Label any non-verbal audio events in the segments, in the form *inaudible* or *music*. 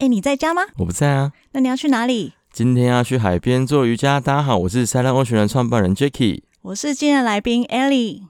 哎，你在家吗？我不在啊。那你要去哪里？今天要去海边做瑜伽。大家好，我是 Silent Ocean 的创办人 Jacky，我是今天的来宾 Ellie。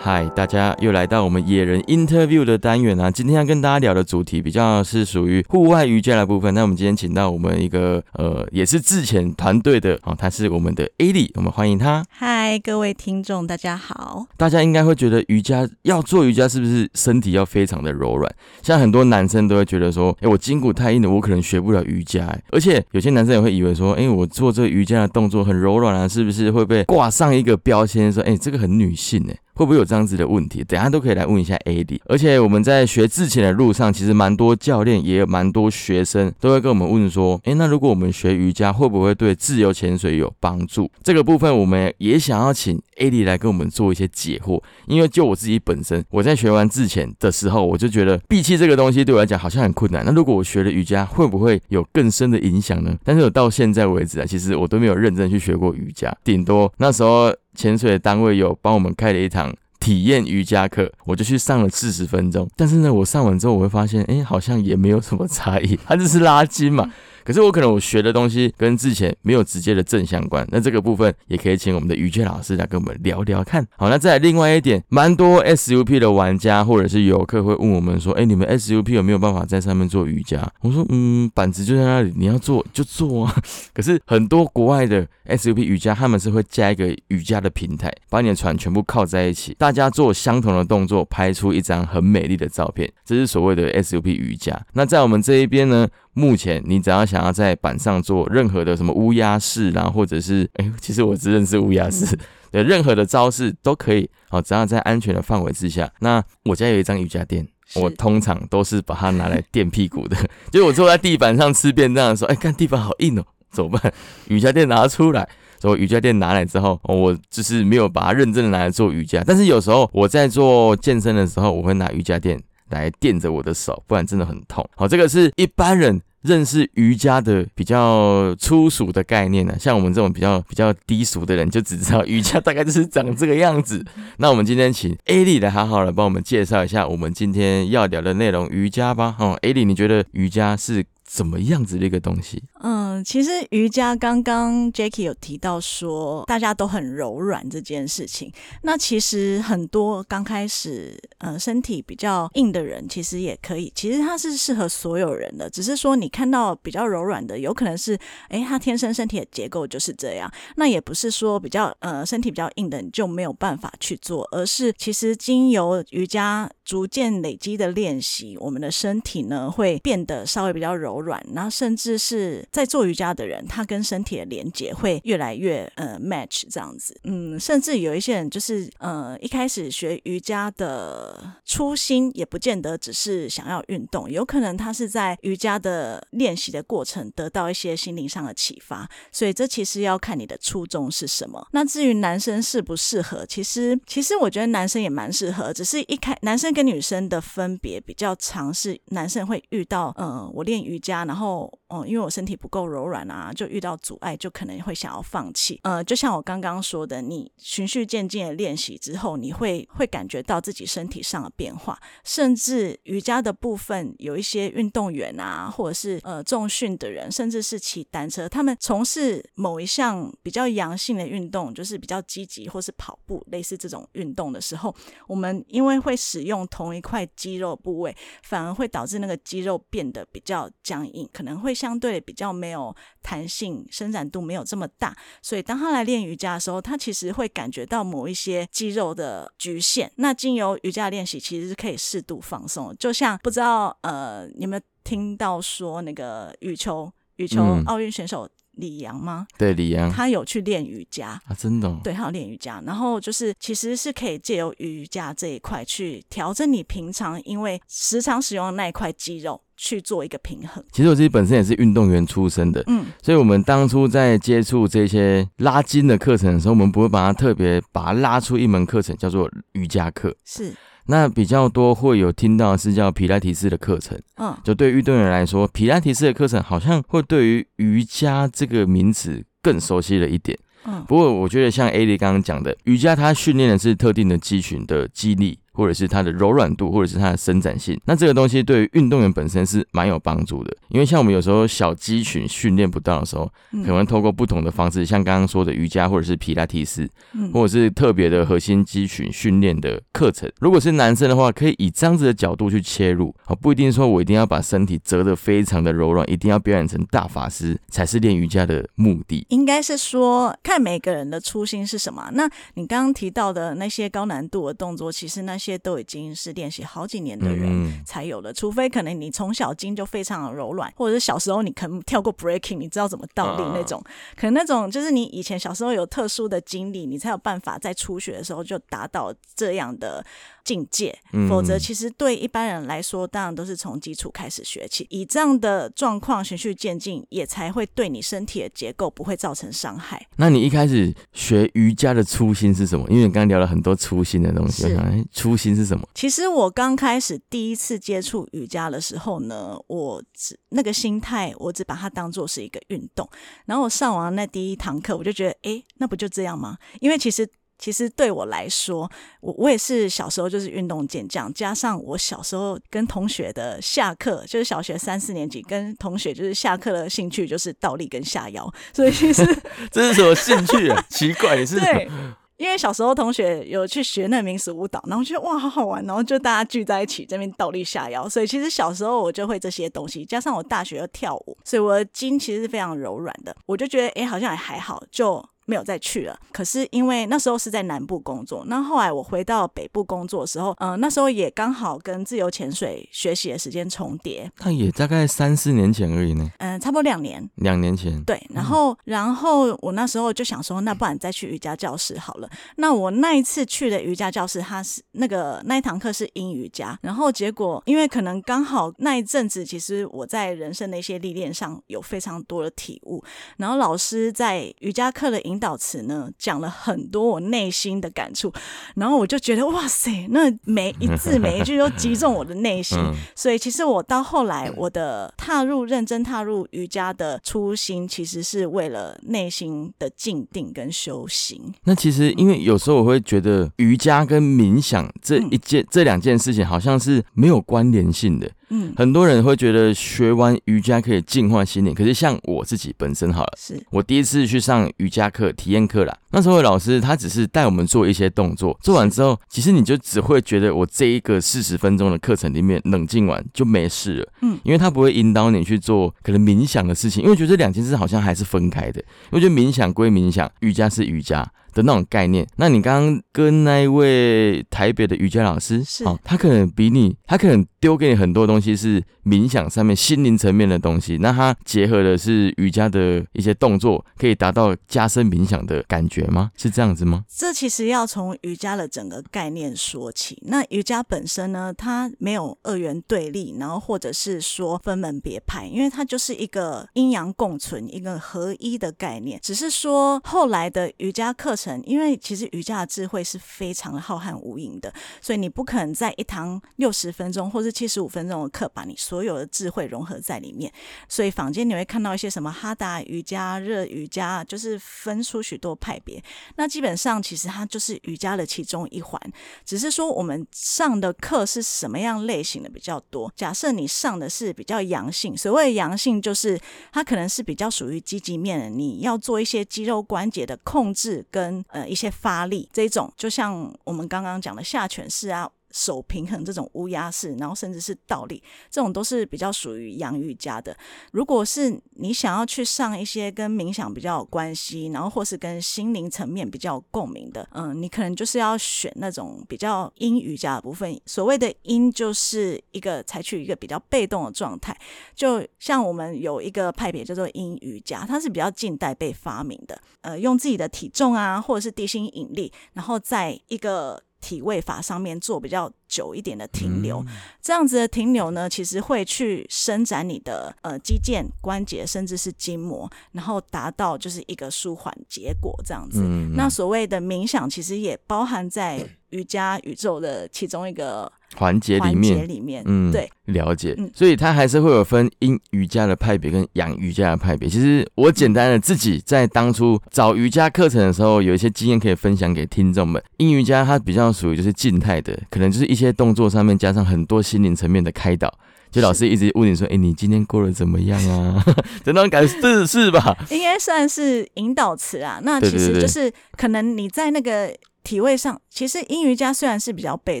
嗨，大家又来到我们野人 interview 的单元啊！今天要跟大家聊的主题比较是属于户外瑜伽的部分。那我们今天请到我们一个呃，也是自潜团队的哦，他是我们的 A 莉，我们欢迎他。嗨，各位听众，大家好。大家应该会觉得瑜伽要做瑜伽，是不是身体要非常的柔软？像很多男生都会觉得说，哎，我筋骨太硬了，我可能学不了瑜伽。而且有些男生也会以为说，哎，我做这个瑜伽的动作很柔软啊，是不是会被挂上一个标签，说，哎，这个很女性呢？会不会有这样子的问题？等下都可以来问一下 AD。而且我们在学自潜的路上，其实蛮多教练，也有蛮多学生都会跟我们问说：，诶，那如果我们学瑜伽，会不会对自由潜水有帮助？这个部分我们也想要请 AD 来跟我们做一些解惑。因为就我自己本身，我在学完自潜的时候，我就觉得闭气这个东西对我来讲好像很困难。那如果我学了瑜伽，会不会有更深的影响呢？但是我到现在为止啊，其实我都没有认真去学过瑜伽，顶多那时候。潜水的单位有帮我们开了一堂体验瑜伽课，我就去上了四十分钟。但是呢，我上完之后，我会发现，哎，好像也没有什么差异，*laughs* 它就是拉筋嘛。可是我可能我学的东西跟之前没有直接的正相关，那这个部分也可以请我们的瑜伽老师来跟我们聊聊看。好，那再来另外一点，蛮多 SUP 的玩家或者是游客会问我们说，哎，你们 SUP 有没有办法在上面做瑜伽？我说，嗯，板子就在那里，你要做就做啊。*laughs* 可是很多国外的 SUP 瑜伽，他们是会加一个瑜伽的平台，把你的船全部靠在一起，大家做相同的动作，拍出一张很美丽的照片，这是所谓的 SUP 瑜伽。那在我们这一边呢？目前你只要想要在板上做任何的什么乌鸦式，然后或者是哎，其实我只认识乌鸦式，对，任何的招式都可以，好，只要在安全的范围之下。那我家有一张瑜伽垫，我通常都是把它拿来垫屁股的，*laughs* 就是我坐在地板上吃便当的时候，哎，看地板好硬哦，怎么办？瑜伽垫拿出来，所以瑜伽垫拿来之后，我就是没有把它认真的拿来做瑜伽，但是有时候我在做健身的时候，我会拿瑜伽垫来垫着我的手，不然真的很痛。好，这个是一般人。认识瑜伽的比较粗俗的概念呢，像我们这种比较比较低俗的人，就只知道瑜伽大概就是长这个样子。*laughs* 那我们今天请 A 莉来好好的帮我们介绍一下我们今天要聊的内容——瑜伽吧。哦，A 莉，你觉得瑜伽是？怎么样子的一个东西？嗯，其实瑜伽刚刚 Jackie 有提到说，大家都很柔软这件事情。那其实很多刚开始，呃，身体比较硬的人，其实也可以。其实它是适合所有人的，只是说你看到比较柔软的，有可能是，哎，他天生身体的结构就是这样。那也不是说比较，呃，身体比较硬的你就没有办法去做，而是其实经由瑜伽逐渐累积的练习，我们的身体呢会变得稍微比较柔。柔软，然后甚至是在做瑜伽的人，他跟身体的连接会越来越呃 match 这样子，嗯，甚至有一些人就是呃一开始学瑜伽的初心也不见得只是想要运动，有可能他是在瑜伽的练习的过程得到一些心灵上的启发，所以这其实要看你的初衷是什么。那至于男生适不适合，其实其实我觉得男生也蛮适合，只是一开男生跟女生的分别比较长，是男生会遇到呃我练瑜家。然后，嗯，因为我身体不够柔软啊，就遇到阻碍，就可能会想要放弃。呃，就像我刚刚说的，你循序渐进的练习之后，你会会感觉到自己身体上的变化。甚至瑜伽的部分，有一些运动员啊，或者是呃重训的人，甚至是骑单车，他们从事某一项比较阳性的运动，就是比较积极，或是跑步类似这种运动的时候，我们因为会使用同一块肌肉部位，反而会导致那个肌肉变得比较僵。硬可能会相对比较没有弹性，伸展度没有这么大，所以当他来练瑜伽的时候，他其实会感觉到某一些肌肉的局限。那经由瑜伽练习，其实是可以适度放松。就像不知道呃，有没有听到说那个羽球羽球奥运选手。李阳吗？对，李阳，他有去练瑜伽啊，真的。对，他有练瑜伽，然后就是其实是可以借由瑜伽这一块去调整你平常因为时常使用的那一块肌肉去做一个平衡。其实我自己本身也是运动员出身的，嗯，所以我们当初在接触这些拉筋的课程的时候，我们不会把它特别把它拉出一门课程叫做瑜伽课，是。那比较多会有听到是叫皮拉提斯的课程，嗯，就对运动员来说，皮拉提斯的课程好像会对于瑜伽这个名词更熟悉了一点。嗯不过我觉得像 A 莉刚刚讲的，瑜伽它训练的是特定的肌群的肌力。或者是它的柔软度，或者是它的伸展性，那这个东西对于运动员本身是蛮有帮助的。因为像我们有时候小肌群训练不到的时候，嗯可能透过不同的方式，像刚刚说的瑜伽或者是皮拉提斯，嗯或者是特别的核心肌群训练的课程。如果是男生的话，可以以这样子的角度去切入，啊，不一定说我一定要把身体折得非常的柔软，一定要表演成大法师才是练瑜伽的目的。应该是说看每个人的初心是什么。那你刚刚提到的那些高难度的动作，其实那些都已经是练习好几年的人。嗯，才有的，除非可能你从小筋就非常的柔软，或者是小时候你可能跳过 breaking，你知道怎么倒立啊那种，可能那种就是你以前小时候有特殊的经历，你才有办法在初学的时候就达到这样的境界。嗯否则，其实对一般人来说，当然都是从基础开始学起，以这样的状况循序渐进，也才会对你身体的结构不会造成伤害。那你一开始学瑜伽的初心是什么？因为你刚刚聊了很多初心的东西，是我想，哎，初心是什么？其实我刚开始第一次接触瑜伽的时候呢，我只那个心态，我只把它当做是一个运动。然后我上完那第一堂课，我就觉得，哎，那不就这样吗？因为其实。其实对我来说，我我也是小时候就是运动健将，加上我小时候跟同学的下课，就是小学三四年级跟同学就是下课的兴趣就是倒立跟下腰，所以其实 *laughs* 这是什么兴趣啊？奇怪，你是对，因为小时候同学有去学那个民俗舞蹈，然后觉得哇好好玩，然后就大家聚在一起这边倒立下腰，所以其实小时候我就会这些东西，加上我大学要跳舞，所以我的筋其实是非常柔软的，我就觉得哎好像也还好，就。没有再去了，可是因为那时候是在南部工作，那后来我回到北部工作的时候，嗯、那时候也刚好跟自由潜水学习的时间重叠，那也大概三四年前而已呢，嗯、差不多两年，两年前。对，然后，然后我那时候就想说，那不然再去瑜伽教室好了。那我那一次去的瑜伽教室，它是那个那一堂课是阴瑜伽，然后结果因为可能刚好那一阵子，其实我在人生的一些历练上有非常多的体悟，然后老师在瑜伽课的引导词呢，讲了很多我内心的感触，然后我就觉得哇塞，那每一字每一句都击中我的内心，嗯，所以其实我到后来，我的踏入认真踏入瑜伽的初心，其实是为了内心的静定跟修行。那其实因为有时候我会觉得瑜伽跟冥想这一件、这两件事情好像是没有关联性的。嗯，很多人会觉得学完瑜伽可以净化心灵，可是像我自己本身好了。是我第一次去上瑜伽课体验课啦，那时候的老师他只是带我们做一些动作，做完之后，其实你就只会觉得我这一个四十分钟的课程里面冷静完就没事了，嗯因为他不会引导你去做可能冥想的事情，因为觉得这两件事好像还是分开的，我觉得冥想归冥想，瑜伽是瑜伽。的那种概念，那你刚刚跟那一位台北的瑜伽老师，是哦，他可能比你，他可能丢给你很多东西是冥想上面心灵层面的东西，那他结合的是瑜伽的一些动作，可以达到加深冥想的感觉吗？是这样子吗？这其实要从瑜伽的整个概念说起。那瑜伽本身呢，它没有二元对立，然后或者是说分门别派，因为它就是一个阴阳共存、一个合一的概念。只是说后来的瑜伽课程，因为其实瑜伽的智慧是非常的浩瀚无垠的，所以你不可能在一堂六十分钟或是七十五分钟的课，把你所有的智慧融合在里面。所以坊间你会看到一些什么哈达瑜伽、热瑜伽，就是分出许多派别。那基本上其实它就是瑜伽的其中一环，只是说我们上的课是什么样类型的比较多。假设你上的是比较阳性，所谓阳性就是它可能是比较属于积极面的，你要做一些肌肉关节的控制跟呃一些发力这种，就像我们刚刚讲的下犬式啊。手平衡这种乌鸦式，然后甚至是倒立，这种都是比较属于阳瑜伽的。如果是你想要去上一些跟冥想比较有关系，然后或是跟心灵层面比较有共鸣的，嗯，你可能就是要选那种比较阴瑜伽的部分。所谓的阴，就是一个采取一个比较被动的状态，就像我们有一个派别叫做阴瑜伽，它是比较近代被发明的，呃，用自己的体重啊，或者是地心引力，然后在一个体位法上面做比较久一点的停留，这样子的停留呢，其实会去伸展你的呃肌腱、关节，甚至是筋膜，然后达到就是一个舒缓结果这样子。嗯，那所谓的冥想，其实也包含在瑜伽宇宙的其中一个环节里面，里面，嗯，对，了解嗯。所以它还是会有分阴瑜伽的派别跟阳瑜伽的派别。其实我简单的自己在当初找瑜伽课程的时候，有一些经验可以分享给听众们。阴瑜伽它比较属于就是静态的，可能就是一些动作上面加上很多心灵层面的开导。就老师一直问你说：“哎、你今天过得怎么样啊？” *laughs* 的那种感觉是是吧？应该算是引导词啊。那其实就是可能你在那个体位上，其实阴瑜伽虽然是比较被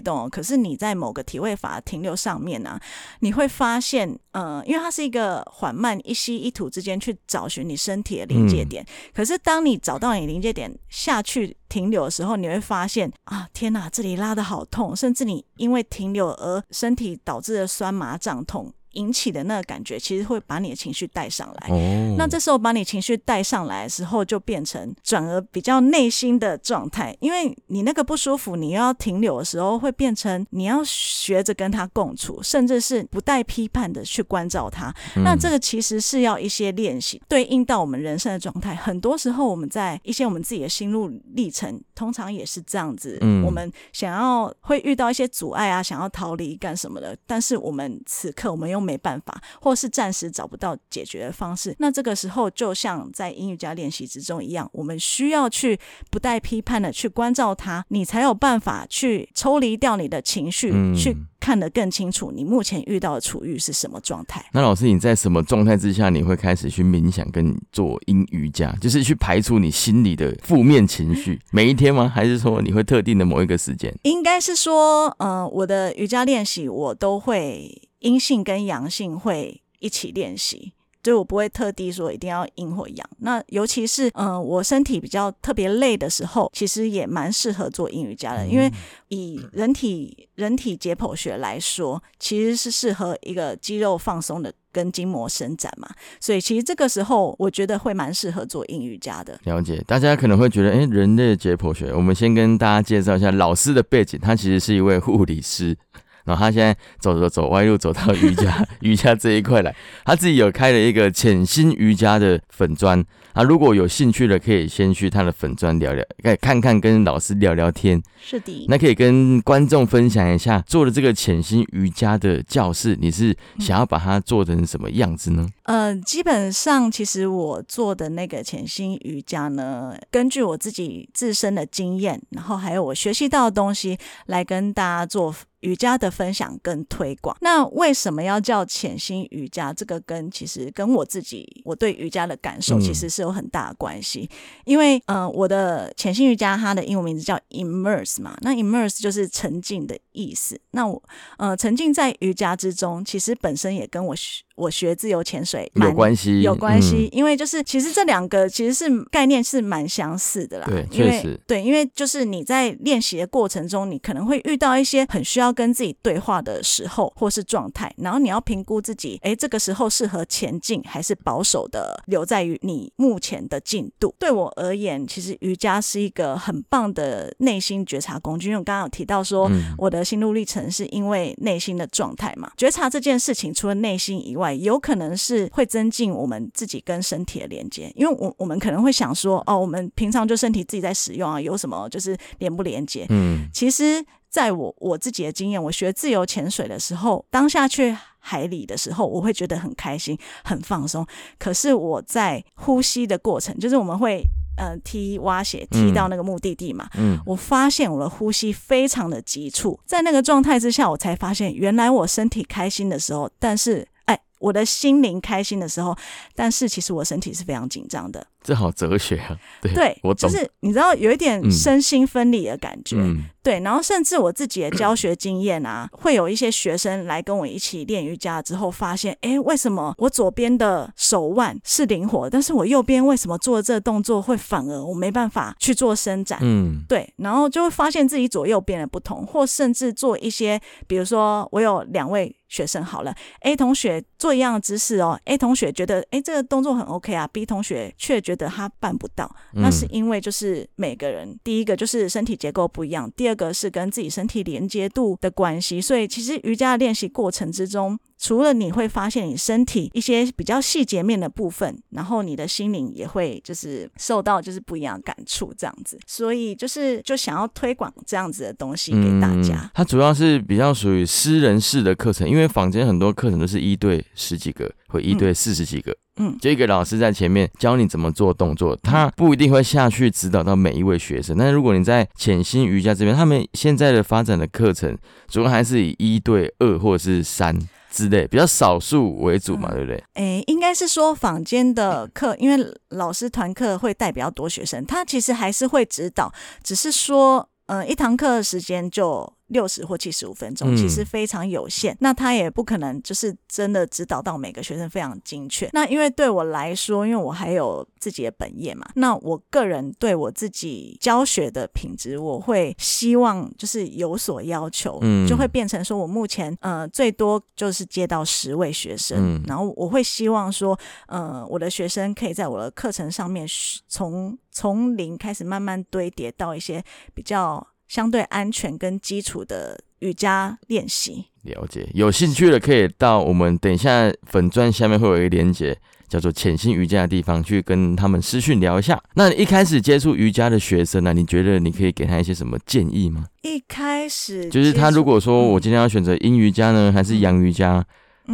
动哦，可是你在某个体位法停留上面呢、你会发现，呃，因为它是一个缓慢一吸一吐之间去找寻你身体的临界点。可是当你找到你临界点下去停留的时候，你会发现啊，天哪，这里拉的好痛，甚至你因为停留而身体导致的酸麻胀痛引起的那个感觉，其实会把你的情绪带上来。哦，那这时候把你情绪带上来的时候，就变成转而比较内心的状态，因为你那个不舒服，你又要停留的时候，会变成你要学着跟他共处，甚至是不带批判的去关照他。嗯那这个其实是要一些练习，对应到我们人生的状态。很多时候我们在一些我们自己的心路历程，通常也是这样子。嗯我们想要会遇到一些阻碍啊，想要逃离干什么的，但是我们此刻我们又没办法，或是暂时找不到解决的方式。那这个时候，就像在英语家练习之中一样，我们需要去不带批判的去关照他，你才有办法去抽离掉你的情绪，嗯去看得更清楚你目前遇到的处遇是什么状态。那老师，你在什么状态之下，你会开始去冥想跟做阴瑜伽，就是去排除你心里的负面情绪？每一天吗？还是说你会特定的某一个时间？应该是说，呃，我的瑜伽练习我都会阴性跟阳性会一起练习。所以我不会特地说一定要阴或阳。那尤其是嗯、呃我身体比较特别累的时候，其实也蛮适合做阴瑜伽的，因为以人体人体解剖学来说，其实是适合一个肌肉放松的跟筋膜伸展嘛。所以其实这个时候，我觉得会蛮适合做阴瑜伽的。了解，大家可能会觉得，哎、人类的解剖学，我们先跟大家介绍一下老师的背景，他其实是一位护理师。然后他现在走走走歪路，走到瑜伽 *laughs* 瑜伽这一块来，他自己有开了一个潜心瑜伽的粉砖啊。如果有兴趣的，可以先去他的粉砖聊聊，可以看看跟老师聊聊天。是的，那可以跟观众分享一下，做的这个潜心瑜伽的教室，你是想要把它做成什么样子呢？呃，基本上其实我做的那个潜心瑜伽呢，根据我自己自身的经验，然后还有我学习到的东西，来跟大家做瑜伽的分享跟推广。那为什么要叫潜心瑜伽？这个跟其实跟我自己我对瑜伽的感受嗯其实是有很大的关系。因为呃，我的潜心瑜伽它的英文名字叫 immerse 嘛，那 immerse 就是沉浸的意思。那我呃沉浸在瑜伽之中，其实本身也跟我学我学自由潜水蛮有关系，有关系，嗯因为就是其实这两个其实是概念是蛮相似的啦。对因为确实对，因为就是你在练习的过程中，你可能会遇到一些很需要跟自己对话的时候或是状态，然后你要评估自己，哎，这个时候适合前进还是保守的留在于你目前的进度。对我而言，其实瑜伽是一个很棒的内心觉察工具，因为我刚刚有提到说，嗯我的心路历程是因为内心的状态嘛。觉察这件事情，除了内心以外，有可能是会增进我们自己跟身体的连接。因为我我们可能会想说，哦，我们平常就身体自己在使用啊，有什么就是连不连接？嗯其实，在我我自己的经验，我学自由潜水的时候，当下去海里的时候，我会觉得很开心、很放松。可是我在呼吸的过程，就是我们会呃踢蛙鞋踢到那个目的地嘛，嗯我发现我的呼吸非常的急促，在那个状态之下，我才发现原来我身体开心的时候，但是哎，我的心灵开心的时候，但是其实我身体是非常紧张的。这好哲学啊，*laughs* 对，对，我懂，就是你知道有一点嗯身心分离的感觉。嗯对，然后甚至我自己的教学经验啊，会有一些学生来跟我一起练瑜伽之后，发现，哎，为什么我左边的手腕是灵活，但是我右边为什么做这个动作会反而我没办法去做伸展？嗯对，然后就会发现自己左右边的不同，或甚至做一些，比如说我有两位学生好了，A 同学做一样的姿势哦，A 同学觉得哎这个动作很 OK 啊，B 同学却觉得他办不到，那是因为就是每个人第一个就是身体结构不一样，第二个是跟自己身体连接度的关系。所以其实瑜伽的练习过程之中，除了你会发现你身体一些比较细节面的部分，然后你的心灵也会就是受到就是不一样的感触这样子。所以就是就想要推广这样子的东西给大家。它主要是比较属于私人式的课程，因为坊间很多课程都是一对十几个或一对四十几个。嗯，就一个老师在前面教你怎么做动作，他不一定会下去指导到每一位学生。但是如果你在潜心瑜伽这边，他们现在的发展的课程主要还是以一对二或者是三之类，比较少数为主嘛，对不对？诶，应该是说坊间的课，因为老师团课会带比较多学生，他其实还是会指导，只是说，嗯，一堂课的时间就。六十或七十五分钟其实非常有限，那他也不可能就是真的指导到每个学生非常精确。那因为对我来说，因为我还有自己的本业嘛，那我个人对我自己教学的品质，我会希望就是有所要求，就会变成说我目前呃最多就是接到十位学生，然后我会希望说呃我的学生可以在我的课程上面从从零开始慢慢堆叠到一些比较。相对安全跟基础的瑜伽练习，了解。有兴趣的可以到我们等一下粉钻下面会有一个连接，叫做潜心瑜伽的地方，去跟他们私讯聊一下。那一开始接触瑜伽的学生呢，你觉得你可以给他一些什么建议吗？一开始就是他如果说我今天要选择阴瑜伽呢，还是阳瑜伽，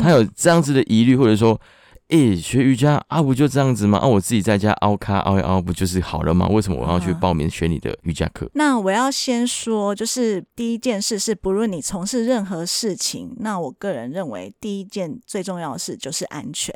他有这样子的疑虑，或者说。诶，学瑜伽啊，不就这样子吗？啊，我自己在家凹咖凹一凹，不就是好了吗？为什么我要去报名学你的瑜伽课？那我要先说，就是第一件事是，不论你从事任何事情，那我个人认为第一件最重要的事就是安全。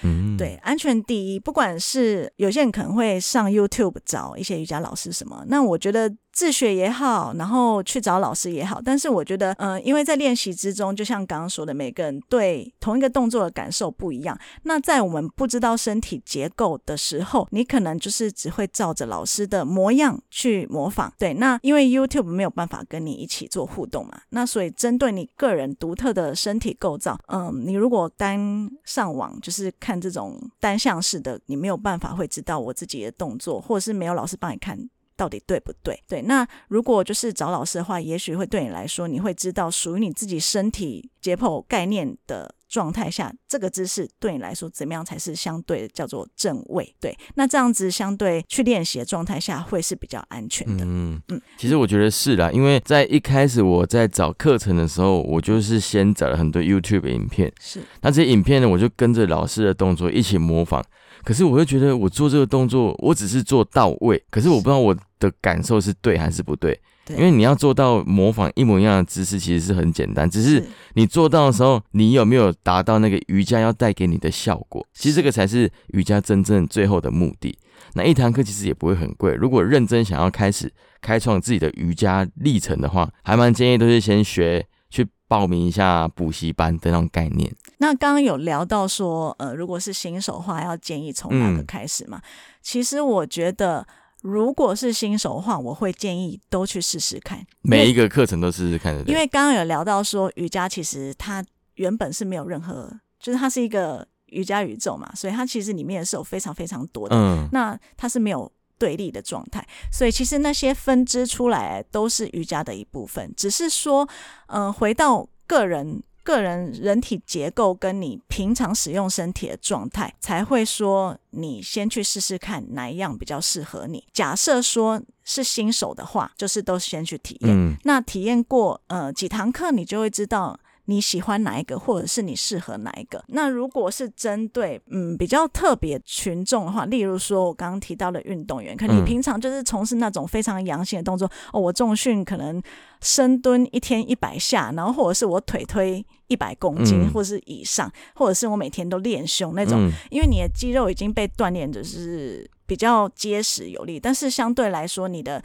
嗯，对，安全第一。不管是有些人可能会上 YouTube 找一些瑜伽老师什么，那我觉得。自学也好，然后去找老师也好，但是我觉得，嗯，因为在练习之中，就像刚刚说的，每个人对同一个动作的感受不一样。那在我们不知道身体结构的时候，你可能就是只会照着老师的模样去模仿。对，那因为 YouTube 没有办法跟你一起做互动嘛，那所以针对你个人独特的身体构造，嗯，你如果单上网就是看这种单向式的，你没有办法会知道我自己的动作，或者是没有老师帮你看。到底对不对？对，那如果就是找老师的话，也许会对你来说，你会知道属于你自己身体解剖概念的状态下，这个姿势对你来说怎么样才是相对的叫做正位？对，那这样子相对去练习的状态下，会是比较安全的。嗯嗯，其实我觉得是啦，因为在一开始我在找课程的时候，我就是先找了很多 YouTube 影片，是，那这些影片呢，我就跟着老师的动作一起模仿。可是我会觉得，我做这个动作，我只是做到位，可是我不知道我的感受是对还是不对。对，因为你要做到模仿一模一样的姿势，其实是很简单，只是你做到的时候，你有没有达到那个瑜伽要带给你的效果？其实这个才是瑜伽真正最后的目的。那一堂课其实也不会很贵，如果认真想要开始开创自己的瑜伽历程的话，还蛮建议都是先学。报名一下补习班的那种概念。那刚刚有聊到说，呃，如果是新手的话，要建议从哪个开始嘛？其实我觉得，如果是新手的话，我会建议都去试试看，每一个课程都试试看的。因为刚刚有聊到说，瑜伽其实它原本是没有任何，就是它是一个瑜伽宇宙嘛，所以它其实里面是有非常非常多的。嗯，那它是没有。对立的状态，所以其实那些分支出来都是瑜伽的一部分，只是说，嗯，回到个人个人人体结构跟你平常使用身体的状态，才会说你先去试试看哪一样比较适合你。假设说是新手的话，就是都先去体验，那体验过呃几堂课，你就会知道。你喜欢哪一个，或者是你适合哪一个？那如果是针对嗯比较特别群众的话，例如说我刚刚提到的运动员，可能你平常就是从事那种非常阳性的动作哦，我重训可能深蹲一天一百下，然后或者是我腿推一百公斤或者是以上，或者是我每天都练胸那种，因为你的肌肉已经被锻炼的是比较结实有力，但是相对来说你的，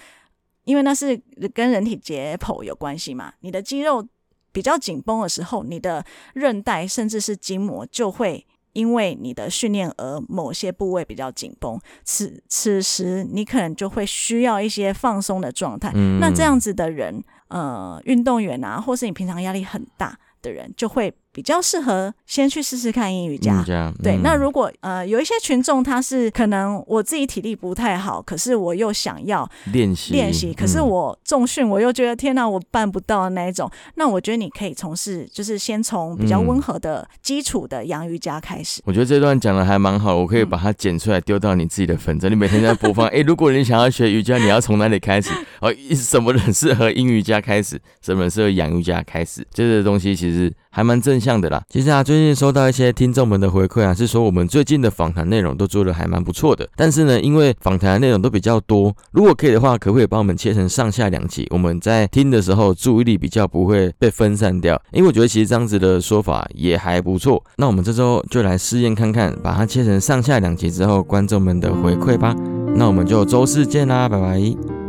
因为那是跟人体解剖有关系嘛，你的肌肉。比较紧绷的时候，你的韧带甚至是筋膜就会因为你的训练而某些部位比较紧绷。此此时你可能就会需要一些放松的状态。那这样子的人，呃，运动员啊，或是你平常压力很大的人，就会比较适合先去试试看阴瑜瑜伽。对，嗯那如果呃有一些群众他是可能我自己体力不太好，可是我又想要练习练习，可是嗯我重训我又觉得天哪，我办不到的那一种，那我觉得你可以从事就是先从比较嗯温和的基础的洋瑜伽开始。我觉得这段讲的还蛮好，我可以把它剪出来丢到你自己的粉针，你每天在播放。*laughs* 哎、如果你想要学瑜伽，你要从哪里开始？哦，什么人适合阴瑜伽开始？什么人适合阳瑜伽开始？这些东西其实还蛮正向的啦。其实啊，最近收到一些听众们的回馈啊，是说我们最近的访谈内容都做的还蛮不错的。但是呢，因为访谈内容都比较多，如果可以的话，可不可以帮我们切成上下两集？我们在听的时候注意力比较不会被分散掉。因为我觉得其实这样子的说法也还不错。那我们这周就来试验看看，把它切成上下两集之后，观众们的回馈吧。那我们就周四见啦，拜拜。